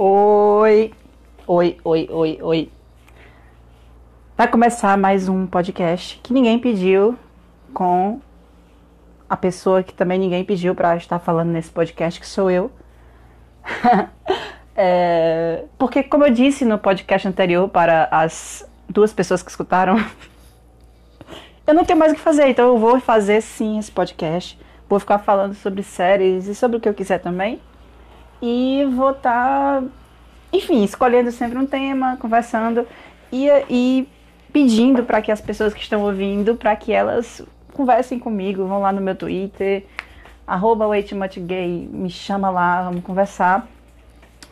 Oi, oi, oi, oi, oi. Vai começar mais um podcast que ninguém pediu com a pessoa que também ninguém pediu para estar falando nesse podcast, que sou eu. é, porque, como eu disse no podcast anterior para as duas pessoas que escutaram, eu não tenho mais o que fazer, então eu vou fazer sim esse podcast. Vou ficar falando sobre séries e sobre o que eu quiser também. E vou estar, tá, enfim, escolhendo sempre um tema, conversando e, e pedindo para que as pessoas que estão ouvindo, para que elas conversem comigo, vão lá no meu Twitter, arroba Gay, me chama lá, vamos conversar.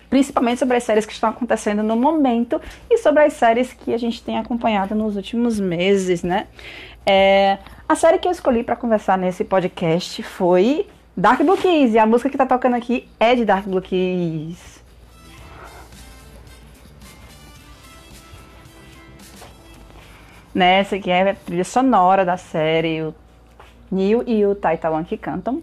Principalmente sobre as séries que estão acontecendo no momento e sobre as séries que a gente tem acompanhado nos últimos meses, né? É, a série que eu escolhi para conversar nesse podcast foi Dark Blue Keys, e a música que tá tocando aqui é de Dark Blue Keys. Nessa que é a trilha sonora da série, o Neil e o Taitawan que cantam.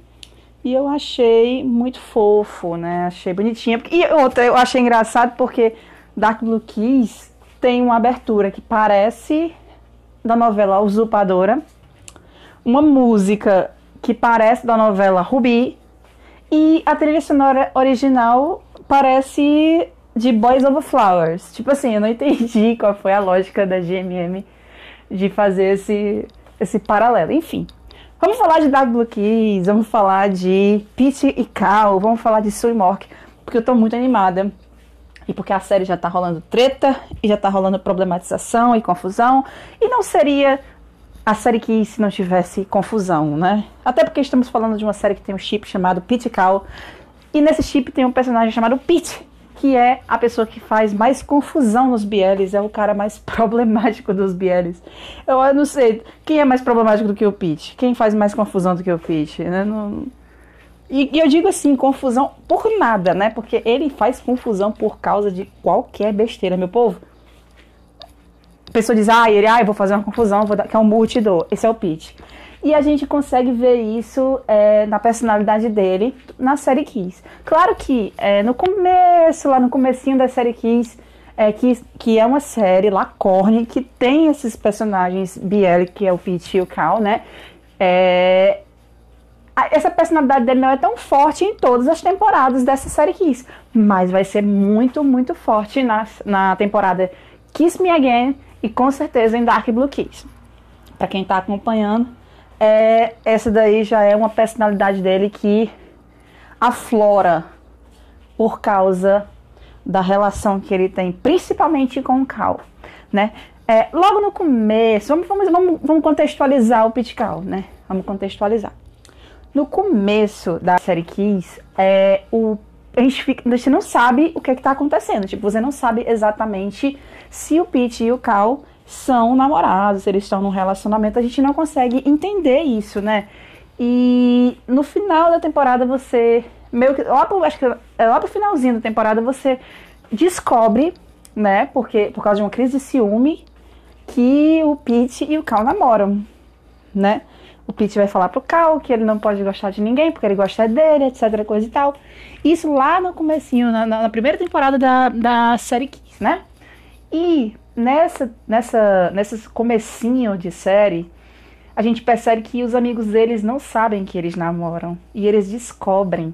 E eu achei muito fofo, né? Achei bonitinha. E outra, eu achei engraçado porque Dark Blue Keys tem uma abertura que parece da novela Usurpadora, uma música que parece da novela Ruby e a trilha sonora original parece de Boys Over Flowers. Tipo assim, eu não entendi qual foi a lógica da GMM de fazer esse, esse paralelo. Enfim, vamos falar de Dark Blue Keys, vamos falar de Pete e Cal, vamos falar de Sue Mork, porque eu tô muito animada. E porque a série já tá rolando treta e já tá rolando problematização e confusão. E não seria a série que se não tivesse confusão, né? Até porque estamos falando de uma série que tem um chip chamado Pete Cal. E nesse chip tem um personagem chamado Pete, que é a pessoa que faz mais confusão nos Bieles, é o cara mais problemático dos Bieles. Eu, eu não sei, quem é mais problemático do que o Pete? Quem faz mais confusão do que o Pete? Né? Não... E, e, eu digo assim, confusão por nada, né? Porque ele faz confusão por causa de qualquer besteira, meu povo pessoa diz, ah, ele, ah, eu vou fazer uma confusão, vou dar, que é um multidor. Esse é o pitch. E a gente consegue ver isso é, na personalidade dele na série Kiss. Claro que é, no começo, lá no comecinho da série Kiss, é, que, que é uma série Lacorne, que tem esses personagens Biel, que é o Pete e o Cal, né? É, essa personalidade dele não é tão forte em todas as temporadas dessa série Kiss, mas vai ser muito, muito forte na, na temporada Kiss Me Again e com certeza em Dark Blue Keys. Para quem está acompanhando, é, essa daí já é uma personalidade dele que aflora por causa da relação que ele tem, principalmente com o Cal, né? É, logo no começo, vamos, vamos, vamos contextualizar o Pit Cal, né? Vamos contextualizar. No começo da série Kiss, é, o a gente, fica, a gente não sabe o que é está acontecendo. Tipo, você não sabe exatamente se o Pete e o Cal são namorados, se eles estão num relacionamento. A gente não consegue entender isso, né? E no final da temporada você. Meio que. Lá pro, acho que é lá pro finalzinho da temporada você descobre, né? Porque, por causa de uma crise de ciúme, que o Pete e o Cal namoram, né? O Pete vai falar pro Cal que ele não pode gostar de ninguém porque ele gosta dele, etc, coisa e tal. Isso lá no comecinho, na, na primeira temporada da, da série Kiss, né? E nessa, nessa, nesse comecinho de série, a gente percebe que os amigos deles não sabem que eles namoram. E eles descobrem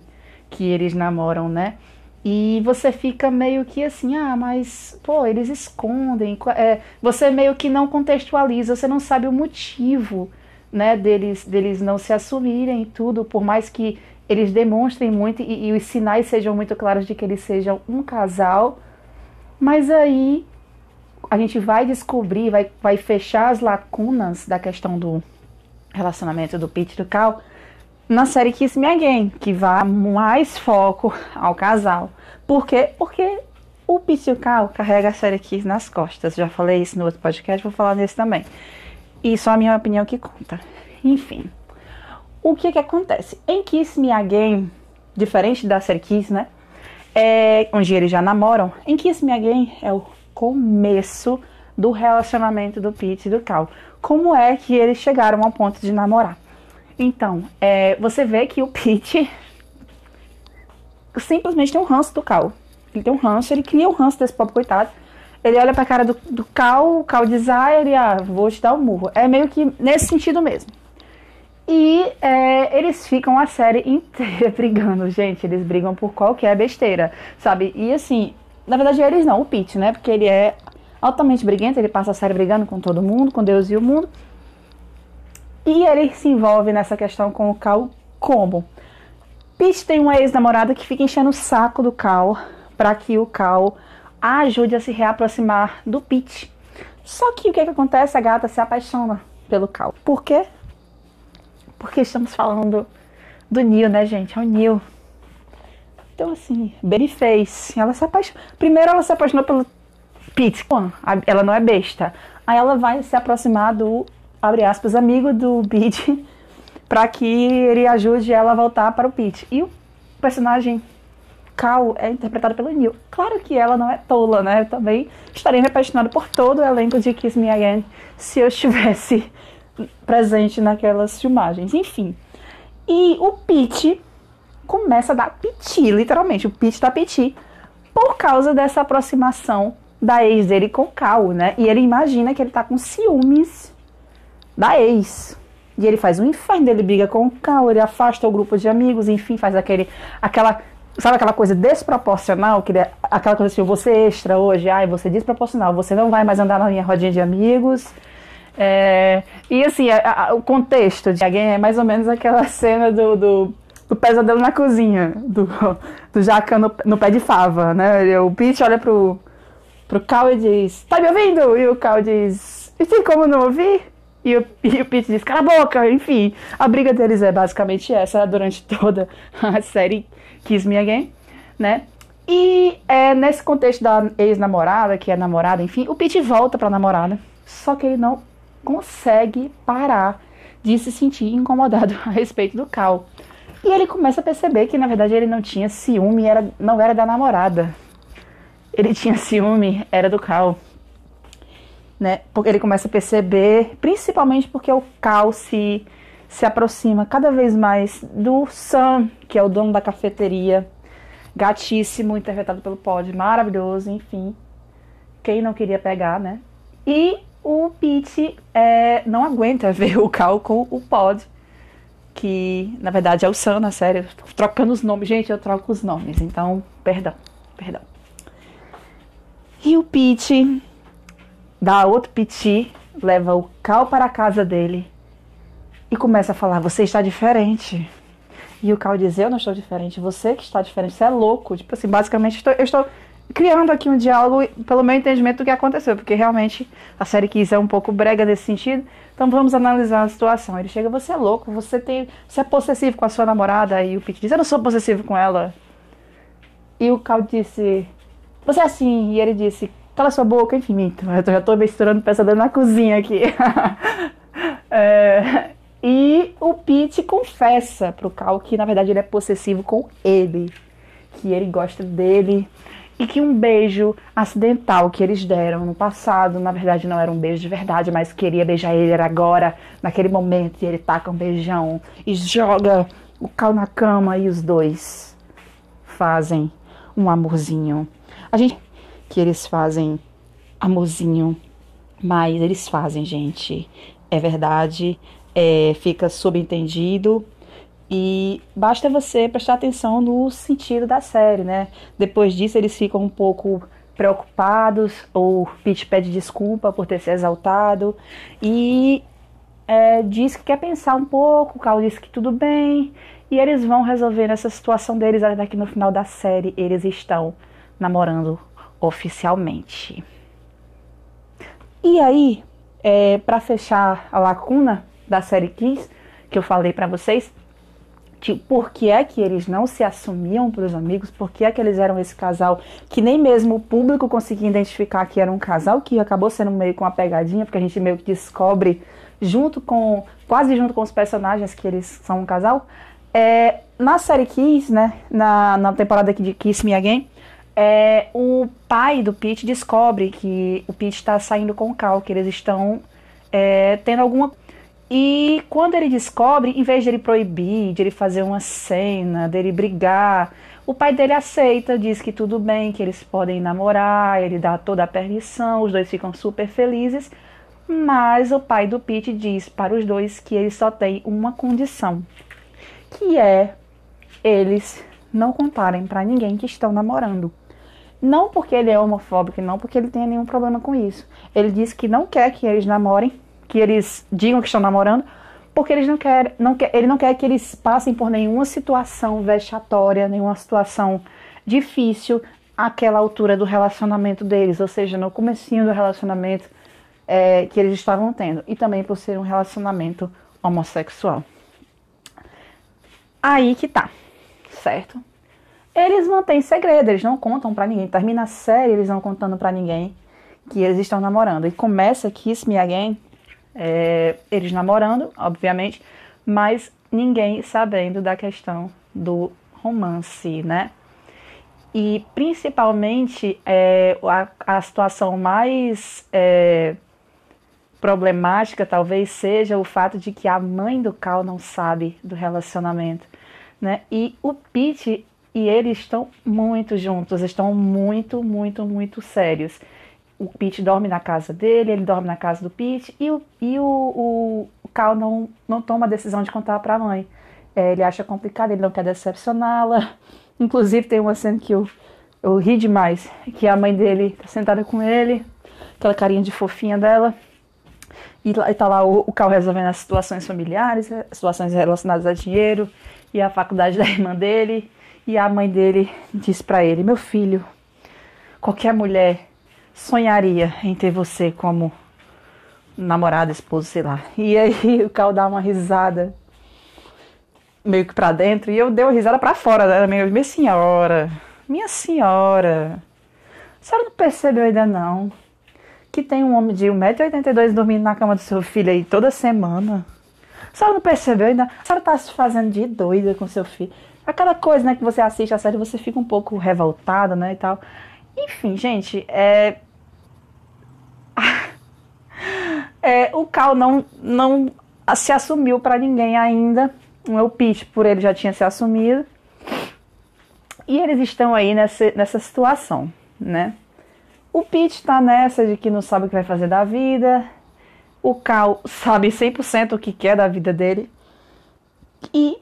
que eles namoram, né? E você fica meio que assim, ah, mas, pô, eles escondem. É, você meio que não contextualiza, você não sabe o motivo né, deles, deles não se assumirem e tudo, por mais que eles demonstrem muito e, e, os sinais sejam muito claros de que eles sejam um casal, mas aí a gente vai descobrir, vai, vai fechar as lacunas da questão do relacionamento do Pete e do Cal na série Kiss Me Again, que vai mais foco ao casal. Por quê? Porque o Pete e o Cal carrega a série Kiss nas costas. Já falei isso no outro podcast, vou falar nesse também. E só a minha opinião que conta. Enfim. O que que acontece? Em Kiss Me Again, diferente da série Kiss, né? É, onde eles já namoram, em Kiss Me Again é o começo do relacionamento do Pete e do Cal. Como é que eles chegaram ao ponto de namorar? Então, é, você vê que o Pete simplesmente tem um ranço do Cal. ele tem um ranço, ele cria um ranço desse pobre coitado. Ele olha pra cara do, do Cal, o Cal ah, ele, ah, vou te dar um murro. É meio que nesse sentido mesmo. E é, eles ficam a série inteira brigando, gente. Eles brigam por qualquer besteira, sabe? E assim, na verdade eles não, o Pete, né? Porque ele é altamente briguento, ele passa a série brigando com todo mundo, com Deus e o mundo. E ele se envolve nessa questão com o Cal como? Pete tem uma ex-namorada que fica enchendo o saco do Cal para que o Cal ajude a se reaproximar do Pete. Só que o que, que acontece? A gata se apaixona pelo Cal. Por quê? Porque estamos falando do Neil, né, gente? É o Neil. Então, assim, Babyface. Ela se apaixonou. Primeiro, ela se apaixonou pelo Pete. Ela não é besta. Aí ela vai se aproximar do, abre aspas, amigo do Pete, para que ele ajude ela a voltar para o Pete. E o personagem Cal é interpretado pelo Neil. Claro que ela não é tola, né? Eu também estaria me apaixonando por todo o elenco de Kiss Me Again se eu estivesse presente naquelas filmagens. Enfim. E o Pete começa a dar piti, literalmente. O Pete dá piti por causa dessa aproximação da ex dele com Cal, né? E ele imagina que ele tá com ciúmes da ex. E ele faz um inferno, ele briga com o Cal, ele afasta o grupo de amigos, enfim, faz aquele, aquela, sabe aquela coisa desproporcional, que é aquela coisa assim, você extra hoje, ai, você desproporcional, você não vai mais andar na minha rodinha de amigos, é, e assim, a, a, o contexto de alguém é mais ou menos aquela cena do, do, do pesadelo na cozinha, do, do Jaca no, no, pé de fava, né? O Pete olha pro, pro Cal e diz, tá me ouvindo? E o Cal diz, e tem como não ouvir? E o, e o Pete diz, cala a boca, enfim. A briga deles é basicamente essa durante toda a série Kiss Me Again, né? E é, nesse contexto da ex-namorada, que é namorada, enfim, o Pete volta pra namorada, só que ele não consegue parar de se sentir incomodado a respeito do Cal. E ele começa a perceber que na verdade ele não tinha ciúme, era, não era da namorada. Ele tinha ciúme, era do Cal. Né? Porque ele começa a perceber, principalmente porque o Cal se, se aproxima cada vez mais do Sam, que é o dono da cafeteria. Gatíssimo, interpretado pelo Pod, maravilhoso, enfim. Quem não queria pegar, né? E o Pete é, não aguenta ver o Cal com o Pod, que na verdade é o Sam na série. Trocando os nomes, gente, eu troco os nomes, então, perdão, perdão. E o Pete dá outro piti, leva o Cal para a casa dele e começa a falar: Você está diferente. E o Cal diz: Eu não estou diferente, você que está diferente, você é louco. Tipo assim, basicamente, estou, eu estou criando aqui um diálogo pelo meu entendimento do que aconteceu, porque realmente a série quis é um pouco brega nesse sentido. Então vamos analisar a situação. Ele chega, você é louco, você tem, você é possessivo com a sua namorada e o Pete diz, eu não sou possessivo com ela. E o Cal disse, você é assim, e ele disse, cala sua boca, enfim. Eu já estou misturando pesadelo na cozinha aqui. é, e o Pete confessa pro Cal que na verdade ele é possessivo com ele, que ele gosta dele e que um beijo acidental que eles deram no passado, na verdade não era um beijo de verdade, mas queria beijar ele, era agora, naquele momento, e ele taca um beijão e joga o cal na cama e os dois fazem um amorzinho. A gente que eles fazem amorzinho, mas eles fazem, gente. É verdade, é, fica subentendido e basta você prestar atenção no sentido da série, né? Depois disso, eles ficam um pouco preocupados, ou Pete pede desculpa por ter se exaltado e é, diz que quer pensar um pouco. O Cal diz que tudo bem e eles vão resolver essa situação deles até que no final da série eles estão namorando oficialmente. E aí, é, para fechar a lacuna da série Kiss que eu falei para vocês, de por que é que eles não se assumiam para os amigos, por que é que eles eram esse casal que nem mesmo o público conseguia identificar que era um casal, que acabou sendo meio com uma pegadinha, porque a gente meio que descobre junto com, quase junto com os personagens que eles são um casal. É, na série Kiss, né, na, na temporada de Kiss Me Again, é, o pai do Pete descobre que o Pete está saindo com o Cal, que eles estão é, tendo alguma e quando ele descobre, em vez de ele proibir, de ele fazer uma cena, dele brigar, O pai dele aceita, diz que tudo bem, que eles podem namorar, ele dá toda a permissão, os dois ficam super felizes. Mas o pai do Pete diz para os dois que ele só tem uma condição, que é eles não contarem para ninguém que estão namorando. Não porque ele é homofóbico, não porque ele tenha nenhum problema com isso. Ele diz que não quer que eles namorem, que eles digam que estão namorando, porque eles não quer, não quer, ele não quer que eles passem por nenhuma situação vexatória, nenhuma situação difícil àquela altura do relacionamento deles, ou seja, no comecinho do relacionamento é, que eles estavam tendo, e também por ser um relacionamento homossexual. Aí que tá, certo? Eles mantêm segredo, eles não contam para ninguém. Termina a série, eles não contando para ninguém que eles estão namorando. E começa Kiss Me Again, é, eles namorando, obviamente, mas ninguém sabendo da questão do romance, né? E principalmente é, a, a situação mais é, problemática talvez seja o fato de que a mãe do Cal não sabe do relacionamento, né? E o Pete e ele estão muito juntos, estão muito, muito, muito sérios. O Pete dorme na casa dele, ele dorme na casa do Pete e o, e o, o Cal não, não toma a decisão de contar para a mãe. É, ele acha complicado, ele não quer decepcioná-la. Inclusive tem uma cena que eu, eu ri demais, que a mãe dele tá sentada com ele, aquela carinha de fofinha dela. E, e tá lá o, o Cal resolvendo as situações familiares, situações relacionadas a dinheiro e a faculdade da irmã dele. E a mãe dele disse para ele: Meu filho, qualquer mulher sonharia em ter você como namorada, esposo, sei lá. E aí o Cal dá uma risada meio que pra dentro e eu dei uma risada pra fora, né? Minha senhora, minha senhora, a senhora não percebeu ainda não que tem um homem de 1,82m dormindo na cama do seu filho aí toda semana? A senhora não percebeu ainda? A senhora tá se fazendo de doida com seu filho aquela coisa, né, que você assiste a série você fica um pouco revoltada, né, e tal. Enfim, gente, é... é o Cal não, não se assumiu para ninguém ainda. O Pete, por ele, já tinha se assumido. E eles estão aí nessa, nessa situação, né? O Pete tá nessa de que não sabe o que vai fazer da vida. O Cal sabe 100% o que quer da vida dele. E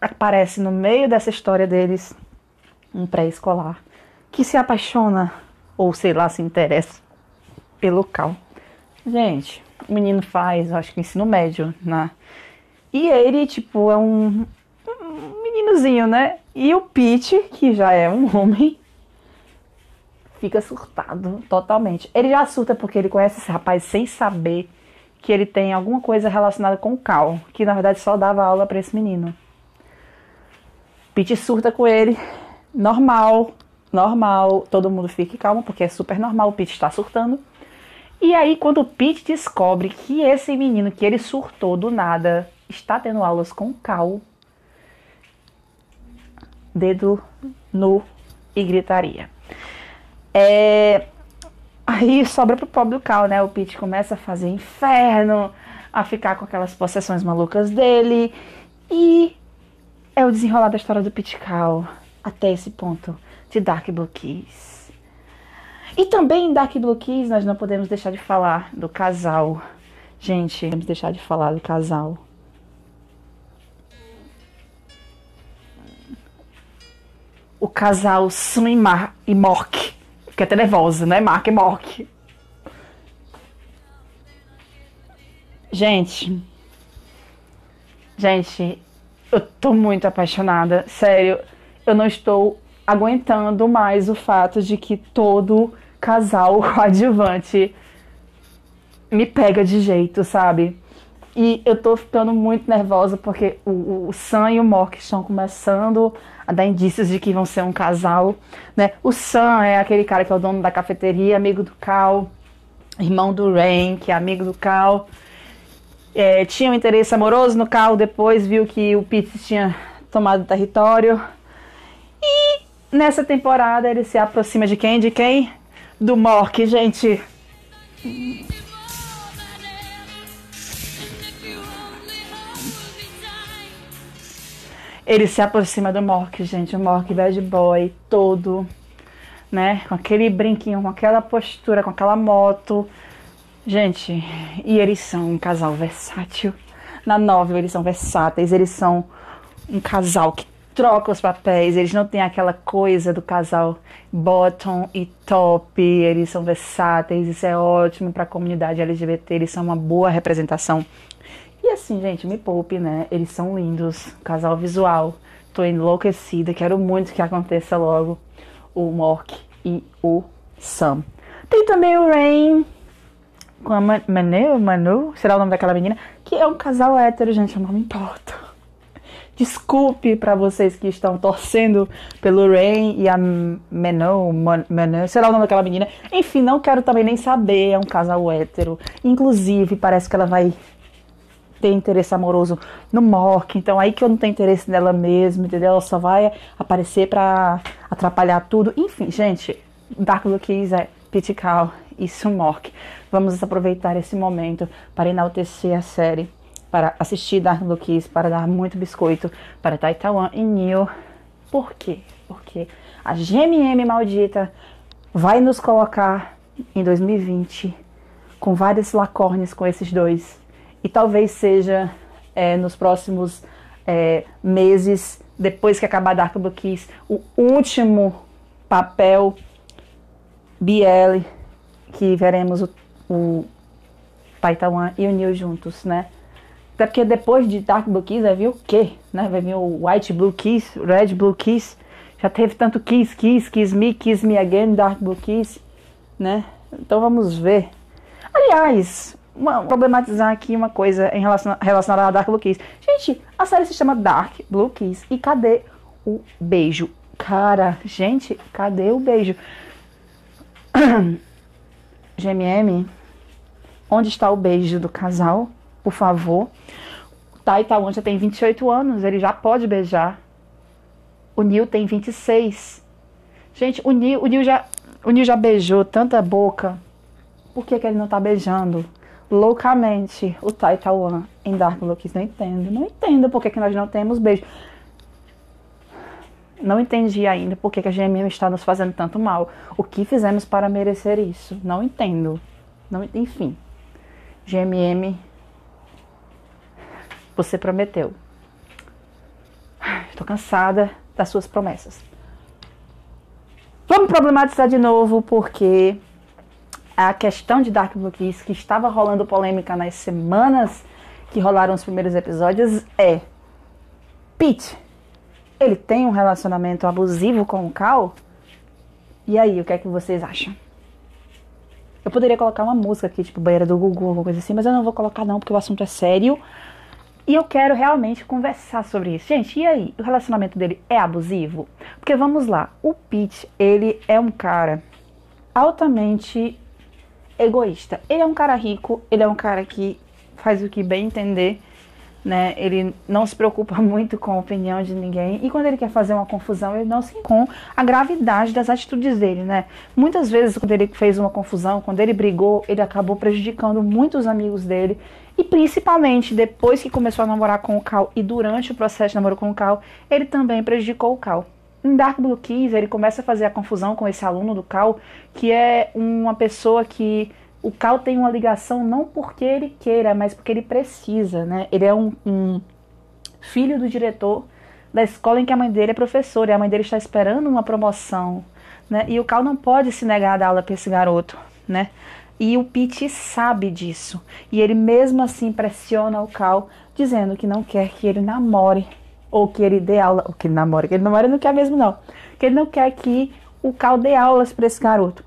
aparece no meio dessa história deles um pré-escolar que se apaixona ou sei lá se interessa pelo Cal. Gente, o menino faz, acho que ensino médio, né? E ele, tipo, é um, meninozinho, né? E o Pete, que já é um homem, fica surtado totalmente. Ele já surta porque ele conhece esse rapaz sem saber que ele tem alguma coisa relacionada com o Cal, que na verdade só dava aula para esse menino. Pete surta com ele, normal, normal, todo mundo fique calmo, porque é super normal, o Pete está surtando. E aí, quando o Pete descobre que esse menino que ele surtou do nada está tendo aulas com o Cal, dedo no e gritaria. É... Aí sobra pro pobre do Cal, né? O Pete começa a fazer inferno, a ficar com aquelas possessões malucas dele. E é o desenrolar da história do Pitcal até esse ponto de Dark Blue Keys. E também em Dark Blue Keys nós não podemos deixar de falar do casal. Gente, vamos deixar de falar do casal. O casal Sun e, Mar e Mork. Fiquei até nervosa, né? Mark e Mork. Gente. Gente, eu tô muito apaixonada, sério. Eu não estou aguentando mais o fato de que todo casal coadjuvante me pega de jeito, sabe? E eu tô ficando muito nervosa porque o, o Sam e o Mork estão começando a dar indícios de que vão ser um casal, né? O Sam é aquele cara que é o dono da cafeteria, amigo do Cal, irmão do Rain, que é amigo do Cal é, tinha um interesse amoroso no Cal, depois viu que o Pete tinha tomado território. E nessa temporada ele se aproxima de quem? De quem? Do Mork, gente. Ele se aproxima do Mork, gente. O Mork bad boy, todo, né? Com aquele brinquinho, com aquela postura, com aquela moto. Gente, e eles são um casal versátil. Na novela eles são versáteis, eles são um casal que troca os papéis, eles não têm aquela coisa do casal bottom e top, eles são versáteis, isso é ótimo para a comunidade LGBT, eles são uma boa representação. E assim, gente, me poupe, né? Eles são lindos, casal visual. Tô enlouquecida, quero muito que aconteça logo o Mork e o Sam. Tem também o Rain com a Manu, Manu, será o nome daquela menina, que é um casal hétero, gente, eu não me importo. Desculpe para vocês que estão torcendo pelo Rain e a Menon, sei lá o nome daquela menina. Enfim, não quero também nem saber, é um casal hétero. Inclusive, parece que ela vai ter interesse amoroso no Mork, então aí que eu não tenho interesse nela mesmo, entendeu? Ela só vai aparecer pra atrapalhar tudo. Enfim, gente, Dark Blue Keys é Pitical e Sumork. Vamos aproveitar esse momento para enaltecer a série para assistir Dark Blue Kiss, para dar muito biscoito para Taitawan e Neil. Por quê? Porque a GMM maldita vai nos colocar em 2020 com vários lacornes com esses dois. E talvez seja é, nos próximos é, meses, depois que acabar Dark Blue Kiss, o último papel BL que veremos o, o Taitawan e o Neil juntos, né? Até porque depois de Dark Blue Kiss vai vir o quê? Né? Vai vir o White Blue Kiss, Red Blue Kiss. Já teve tanto Kiss, Kiss, Kiss Me, Kiss Me Again, Dark Blue Kiss, né? Então vamos ver. Aliás, uma, problematizar aqui uma coisa em relação, relacionada a Dark Blue Kiss. Gente, a série se chama Dark Blue Kiss. E cadê o beijo? Cara, gente, cadê o beijo? GMM, onde está o beijo do casal? por favor. Tai Tawan já tem 28 anos, ele já pode beijar. O Neil tem 26. Gente, o Neil, o Neil, já, o Neil já beijou tanta boca. Por que, que ele não tá beijando loucamente o Tai Tawan em Dark Looks? Não entendo. Não entendo por que, que nós não temos beijo. Não entendi ainda por que, que a GMM está nos fazendo tanto mal. O que fizemos para merecer isso? Não entendo. Não, enfim. GMM você prometeu. Estou cansada das suas promessas. Vamos problematizar de novo, porque a questão de Dark Blue Kiss, que estava rolando polêmica nas semanas que rolaram os primeiros episódios, é Pete, ele tem um relacionamento abusivo com o Cal? E aí, o que é que vocês acham? Eu poderia colocar uma música aqui, tipo banheira do Google, alguma coisa assim, mas eu não vou colocar não, porque o assunto é sério. E eu quero realmente conversar sobre isso. Gente, e aí? O relacionamento dele é abusivo? Porque vamos lá, o Pete, ele é um cara altamente egoísta. Ele é um cara rico, ele é um cara que faz o que bem entender, né? Ele não se preocupa muito com a opinião de ninguém e quando ele quer fazer uma confusão, ele não se com a gravidade das atitudes dele, né? Muitas vezes quando ele fez uma confusão, quando ele brigou, ele acabou prejudicando muitos amigos dele e principalmente depois que começou a namorar com o Cal e durante o processo de namoro com o Cal, ele também prejudicou o Cal. Em Dark Blue Keys, ele começa a fazer a confusão com esse aluno do Cal, que é uma pessoa que o Cal tem uma ligação não porque ele queira, mas porque ele precisa, né? Ele é um, um filho do diretor da escola em que a mãe dele é professora e a mãe dele está esperando uma promoção, né? E o Cal não pode se negar a dar aula para esse garoto, né? E o Pete sabe disso. E ele mesmo assim pressiona o Cal, dizendo que não quer que ele namore. Ou que ele dê aula. Ou que ele namore. Que ele namore não quer mesmo, não. Que ele não quer que o Cal dê aulas para esse garoto.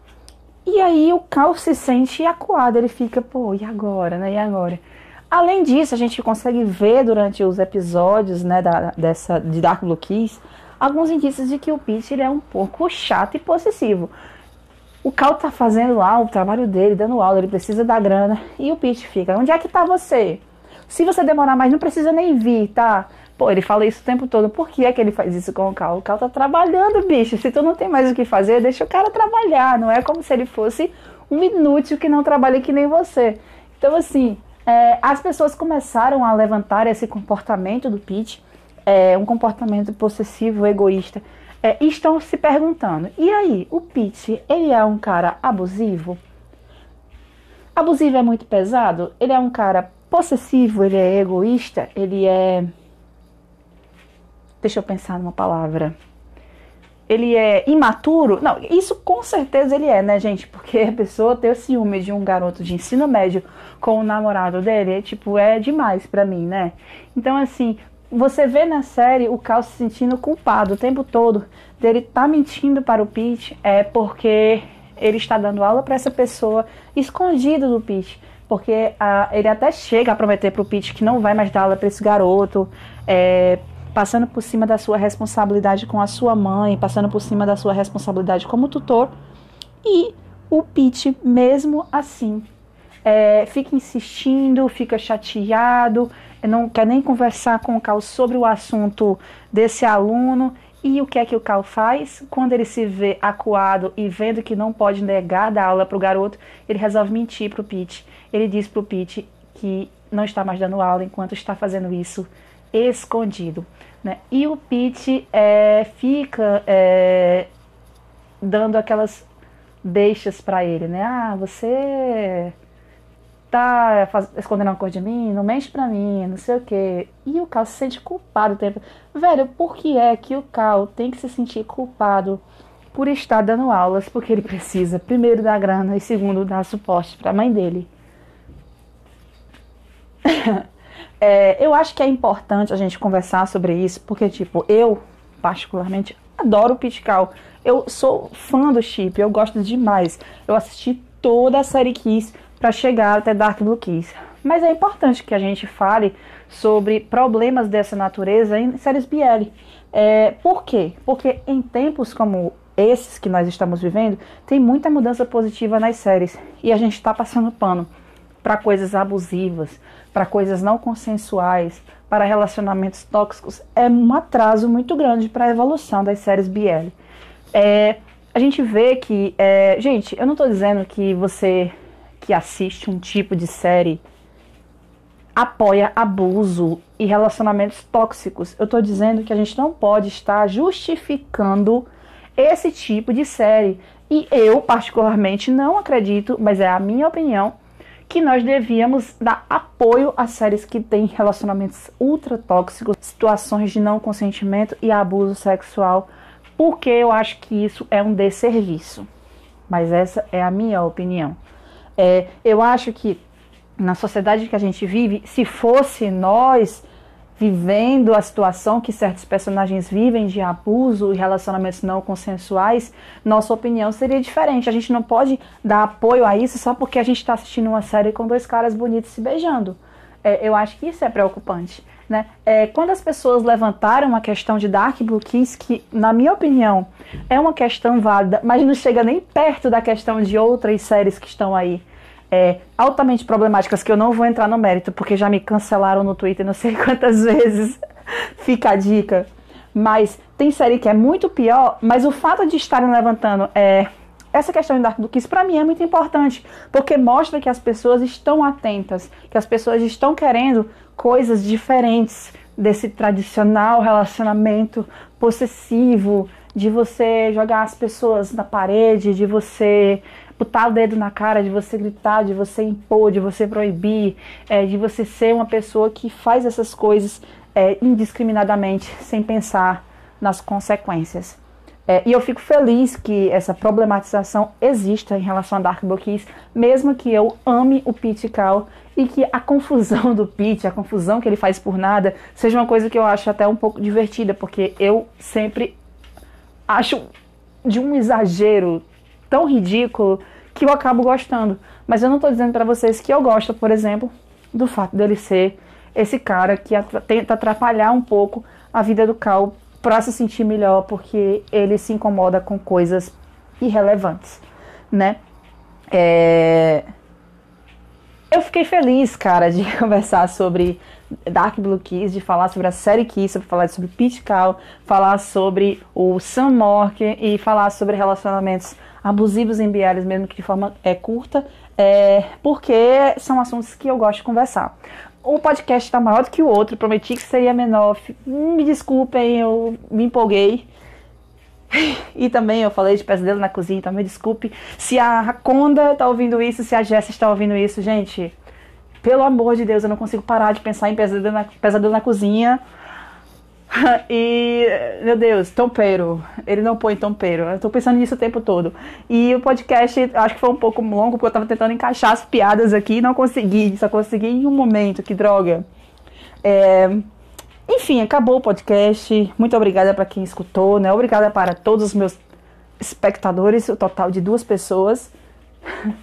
E aí o Cal se sente acuado. Ele fica, pô, e agora, né? E agora? Além disso, a gente consegue ver durante os episódios, né, da, dessa, de Dark Blue Keys, alguns indícios de que o Pete ele é um pouco chato e possessivo. O Cal tá fazendo lá o trabalho dele, dando aula, ele precisa da grana. E o Pete fica, onde é que tá você? Se você demorar mais, não precisa nem vir, tá? Pô, ele fala isso o tempo todo. Por que é que ele faz isso com o Cal? O Cal tá trabalhando, bicho. Se tu não tem mais o que fazer, deixa o cara trabalhar. Não é como se ele fosse um inútil que não trabalha que nem você. Então, assim, é, as pessoas começaram a levantar esse comportamento do Pete é, um comportamento possessivo, egoísta, é, estão se perguntando: e aí, o Pete, ele é um cara abusivo? Abusivo é muito pesado? Ele é um cara possessivo? Ele é egoísta? Ele é. Deixa eu pensar numa palavra. Ele é imaturo? Não, isso com certeza ele é, né, gente? Porque a pessoa ter ciúme de um garoto de ensino médio com o namorado dele, é, tipo, é demais para mim, né? Então, assim, você vê na série o Cal se sentindo culpado o tempo todo dele tá mentindo para o Pete é porque ele está dando aula para essa pessoa escondido do Pete. Porque a, ele até chega a prometer para o Pete que não vai mais dar aula para esse garoto, é, passando por cima da sua responsabilidade com a sua mãe, passando por cima da sua responsabilidade como tutor. E o Pete, mesmo assim, é, fica insistindo, fica chateado, não quer nem conversar com o Cal sobre o assunto desse aluno. E o que é que o Cal faz? Quando ele se vê acuado e vendo que não pode negar da aula para o garoto, ele resolve mentir para o Pete. Ele diz para o Pete que não está mais dando aula enquanto está fazendo isso escondido. Né? E o Pete é, fica é, dando aquelas deixas para ele, né? Ah, você tá faz, escondendo uma coisa de mim, não mente pra mim, não sei o quê. E o Cal se sente culpado o tempo. Velho, por que é que o Cal tem que se sentir culpado por estar dando aulas? Porque ele precisa, primeiro, da grana e segundo, dar suporte pra mãe dele. é, eu acho que é importante a gente conversar sobre isso, porque, tipo, eu, particularmente, adoro o Pete Cal. Eu sou fã do Chip, eu gosto demais. Eu assisti toda a série Kiss para chegar até Dark Blue Kiss. Mas é importante que a gente fale sobre problemas dessa natureza em séries BL. É, por quê? Porque em tempos como esses que nós estamos vivendo, tem muita mudança positiva nas séries. E a gente está passando pano para coisas abusivas, para coisas não consensuais, para relacionamentos tóxicos. É um atraso muito grande para a evolução das séries BL. É, a gente vê que. É, gente, eu não estou dizendo que você que assiste um tipo de série apoia abuso e relacionamentos tóxicos. Eu estou dizendo que a gente não pode estar justificando esse tipo de série. E eu, particularmente, não acredito, mas é a minha opinião, que nós devíamos dar apoio a séries que têm relacionamentos ultra tóxicos, situações de não consentimento e abuso sexual, porque eu acho que isso é um desserviço. Mas essa é a minha opinião. É, eu acho que na sociedade que a gente vive, se fosse nós vivendo a situação que certos personagens vivem de abuso e relacionamentos não consensuais, nossa opinião seria diferente. A gente não pode dar apoio a isso só porque a gente está assistindo uma série com dois caras bonitos se beijando. É, eu acho que isso é preocupante. Né? É, quando as pessoas levantaram a questão de Dark Blue Kiss, que, na minha opinião, é uma questão válida, mas não chega nem perto da questão de outras séries que estão aí é, altamente problemáticas, que eu não vou entrar no mérito, porque já me cancelaram no Twitter não sei quantas vezes. Fica a dica. Mas tem série que é muito pior, mas o fato de estarem levantando é, essa questão Dark Blue Kiss, para mim, é muito importante, porque mostra que as pessoas estão atentas, que as pessoas estão querendo coisas diferentes desse tradicional relacionamento possessivo, de você jogar as pessoas na parede, de você botar o dedo na cara, de você gritar, de você impor, de você proibir, é, de você ser uma pessoa que faz essas coisas é, indiscriminadamente, sem pensar nas consequências. É, e eu fico feliz que essa problematização exista em relação a Dark Bookies, mesmo que eu ame o Pete Cal e que a confusão do Pete, a confusão que ele faz por nada, seja uma coisa que eu acho até um pouco divertida, porque eu sempre acho de um exagero tão ridículo que eu acabo gostando. Mas eu não estou dizendo para vocês que eu gosto, por exemplo, do fato dele ser esse cara que tenta atrapalhar um pouco a vida do Cal para se sentir melhor, porque ele se incomoda com coisas irrelevantes, né? É... Eu fiquei feliz, cara, de conversar sobre Dark Blue Kiss, de falar sobre a série Kiss, sobre falar sobre Pete Cal, falar sobre o Sam Mork e falar sobre relacionamentos abusivos em biares, mesmo que de forma é, curta, é, porque são assuntos que eu gosto de conversar. um podcast está maior do que o outro. Prometi que seria menor. Me desculpem, eu me empolguei. E também eu falei de pesadelo na cozinha, então me desculpe. Se a Raconda tá ouvindo isso, se a Jess está ouvindo isso, gente, pelo amor de Deus, eu não consigo parar de pensar em pesadelo na, pesadelo na cozinha. E, meu Deus, tompeiro. Ele não põe tompeiro. Eu tô pensando nisso o tempo todo. E o podcast, acho que foi um pouco longo, porque eu tava tentando encaixar as piadas aqui e não consegui. Só consegui em um momento, que droga. É... Enfim, acabou o podcast. Muito obrigada para quem escutou, né? Obrigada para todos os meus espectadores, o total de duas pessoas.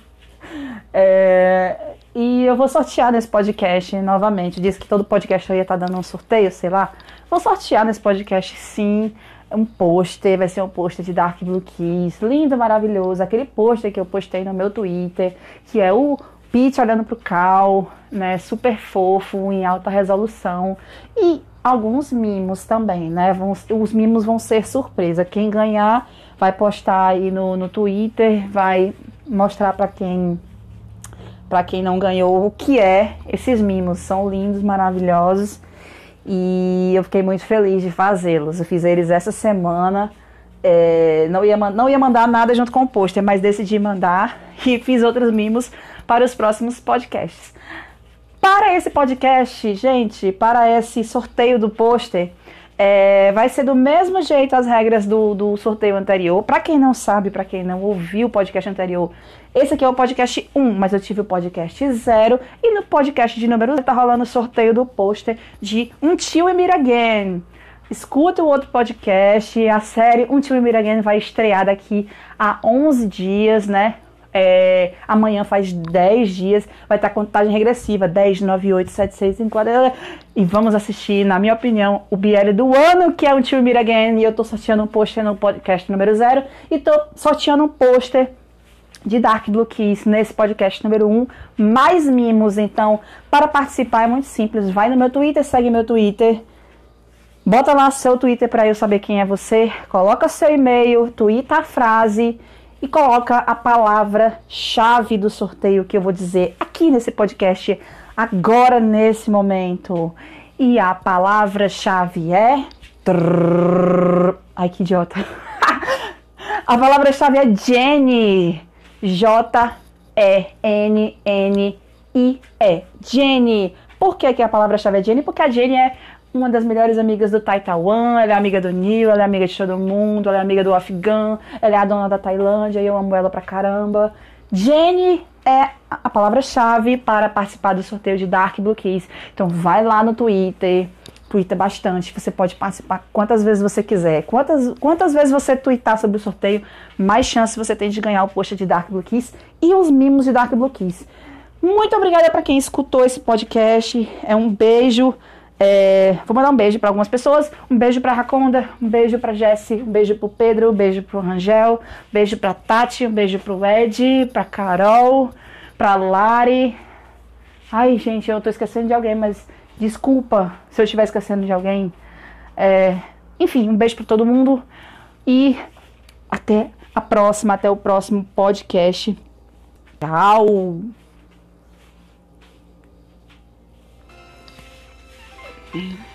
é... E eu vou sortear nesse podcast novamente. Disse que todo podcast eu ia estar tá dando um sorteio, sei lá. Vou sortear nesse podcast sim um pôster, vai ser um pôster de Dark Blue Kiss, lindo, maravilhoso. Aquele pôster que eu postei no meu Twitter, que é o Pete olhando pro Cal, né? Super fofo, em alta resolução. E alguns mimos também, né? Vão, os mimos vão ser surpresa. Quem ganhar vai postar aí no, no Twitter, vai mostrar para quem para quem não ganhou o que é esses mimos. São lindos, maravilhosos. E eu fiquei muito feliz de fazê-los. Eu fiz eles essa semana. É, não, ia, não ia mandar nada junto com o pôster, mas decidi mandar e fiz outros mimos para os próximos podcasts. Para esse podcast, gente, para esse sorteio do pôster, é, vai ser do mesmo jeito as regras do, do sorteio anterior. Para quem não sabe, para quem não ouviu o podcast anterior, esse aqui é o podcast 1, mas eu tive o podcast 0. E no podcast de número tá rolando o sorteio do pôster de Um Tio e Again. Escuta o outro podcast, a série Um Tio e Again vai estrear daqui a 11 dias, né? É, amanhã faz 10 dias, vai estar contagem regressiva: 10, 9, 8, 7, 6, 5, 4. E vamos assistir, na minha opinião, o BL do ano, que é um Tio Again. E eu tô sorteando um pôster no podcast número 0 e tô sorteando um pôster de Dark Blue Kiss nesse podcast número 1, um, mais mimos. Então, para participar é muito simples. Vai no meu Twitter, segue meu Twitter. Bota lá seu Twitter para eu saber quem é você. Coloca seu e-mail, twitta a frase e coloca a palavra-chave do sorteio que eu vou dizer aqui nesse podcast, agora nesse momento. E a palavra-chave é. Ai, que idiota. a palavra-chave é Jenny. J-E-N-N-I-E. Jenny. Por que, que a palavra-chave é Jenny? Porque a Jenny é uma das melhores amigas do Taiwan, ela é amiga do Neil, ela é amiga de todo mundo, ela é amiga do Afeghan, ela é a dona da Tailândia e eu amo ela pra caramba. Jenny é a palavra-chave para participar do sorteio de Dark Blue Keys. Então vai lá no Twitter, twitta bastante. Você pode participar quantas vezes você quiser. Quantas, quantas vezes você twittar sobre o sorteio, mais chance você tem de ganhar o post de Dark Blue Keys e os mimos de Dark Blue Keys. Muito obrigada para quem escutou esse podcast. É um beijo. É, vou mandar um beijo para algumas pessoas. Um beijo para Raconda, um beijo para Jesse, um beijo para Pedro, um beijo para Rangel, um beijo para Tati, um beijo para o Ed, para Carol, para Lari. Ai, gente, eu tô esquecendo de alguém, mas Desculpa se eu estiver esquecendo de alguém. É, enfim, um beijo para todo mundo e até a próxima, até o próximo podcast. Tchau! 嗯